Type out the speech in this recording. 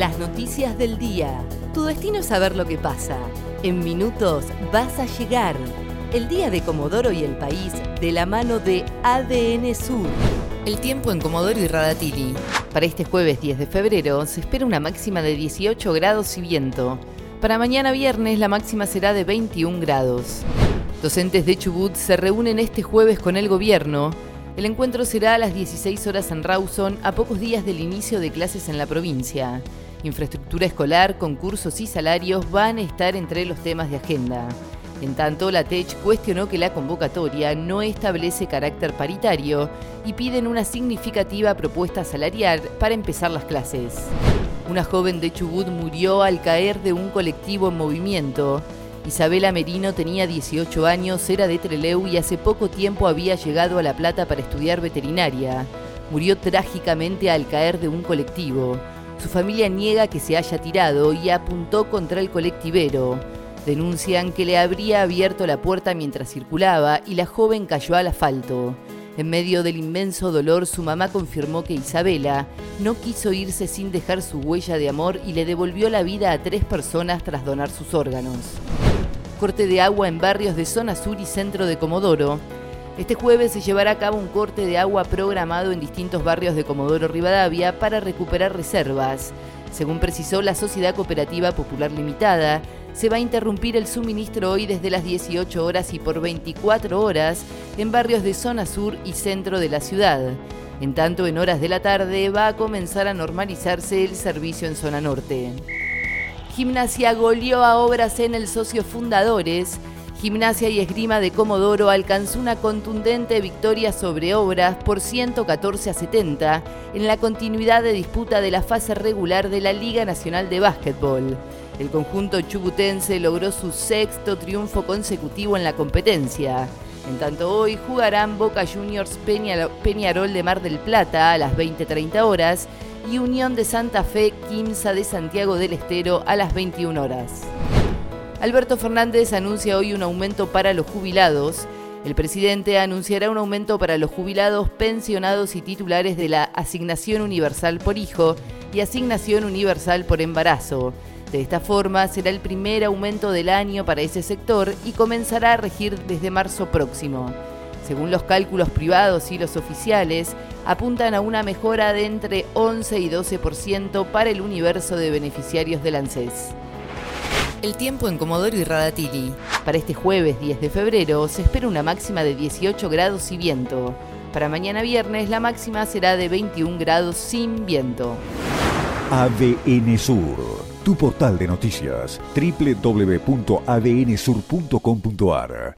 Las noticias del día. Tu destino es saber lo que pasa. En minutos vas a llegar. El día de Comodoro y el país de la mano de ADN Sur. El tiempo en Comodoro y Radatili. Para este jueves 10 de febrero se espera una máxima de 18 grados y viento. Para mañana viernes la máxima será de 21 grados. Docentes de Chubut se reúnen este jueves con el gobierno. El encuentro será a las 16 horas en Rawson, a pocos días del inicio de clases en la provincia. Infraestructura escolar, concursos y salarios van a estar entre los temas de agenda. En tanto, la TECH cuestionó que la convocatoria no establece carácter paritario y piden una significativa propuesta salarial para empezar las clases. Una joven de Chubut murió al caer de un colectivo en movimiento. Isabela Merino tenía 18 años, era de Treleu y hace poco tiempo había llegado a La Plata para estudiar veterinaria. Murió trágicamente al caer de un colectivo. Su familia niega que se haya tirado y apuntó contra el colectivero. Denuncian que le habría abierto la puerta mientras circulaba y la joven cayó al asfalto. En medio del inmenso dolor, su mamá confirmó que Isabela no quiso irse sin dejar su huella de amor y le devolvió la vida a tres personas tras donar sus órganos. Corte de agua en barrios de zona sur y centro de Comodoro. Este jueves se llevará a cabo un corte de agua programado en distintos barrios de Comodoro Rivadavia para recuperar reservas. Según precisó la Sociedad Cooperativa Popular Limitada, se va a interrumpir el suministro hoy desde las 18 horas y por 24 horas en barrios de zona sur y centro de la ciudad. En tanto, en horas de la tarde va a comenzar a normalizarse el servicio en zona norte. Gimnasia goleó a obras en el socio fundadores. Gimnasia y Esgrima de Comodoro alcanzó una contundente victoria sobre obras por 114 a 70 en la continuidad de disputa de la fase regular de la Liga Nacional de Básquetbol. El conjunto chubutense logró su sexto triunfo consecutivo en la competencia. En tanto hoy jugarán Boca Juniors Peñarol de Mar del Plata a las 20.30 horas y Unión de Santa Fe Quimsa de Santiago del Estero a las 21 horas. Alberto Fernández anuncia hoy un aumento para los jubilados. El presidente anunciará un aumento para los jubilados, pensionados y titulares de la Asignación Universal por Hijo y Asignación Universal por Embarazo. De esta forma, será el primer aumento del año para ese sector y comenzará a regir desde marzo próximo. Según los cálculos privados y los oficiales, apuntan a una mejora de entre 11 y 12% para el universo de beneficiarios del ANSES. El tiempo en Comodoro y Radatili. Para este jueves 10 de febrero se espera una máxima de 18 grados y viento. Para mañana viernes la máxima será de 21 grados sin viento. ADN Sur tu portal de noticias www.adnsur.com.ar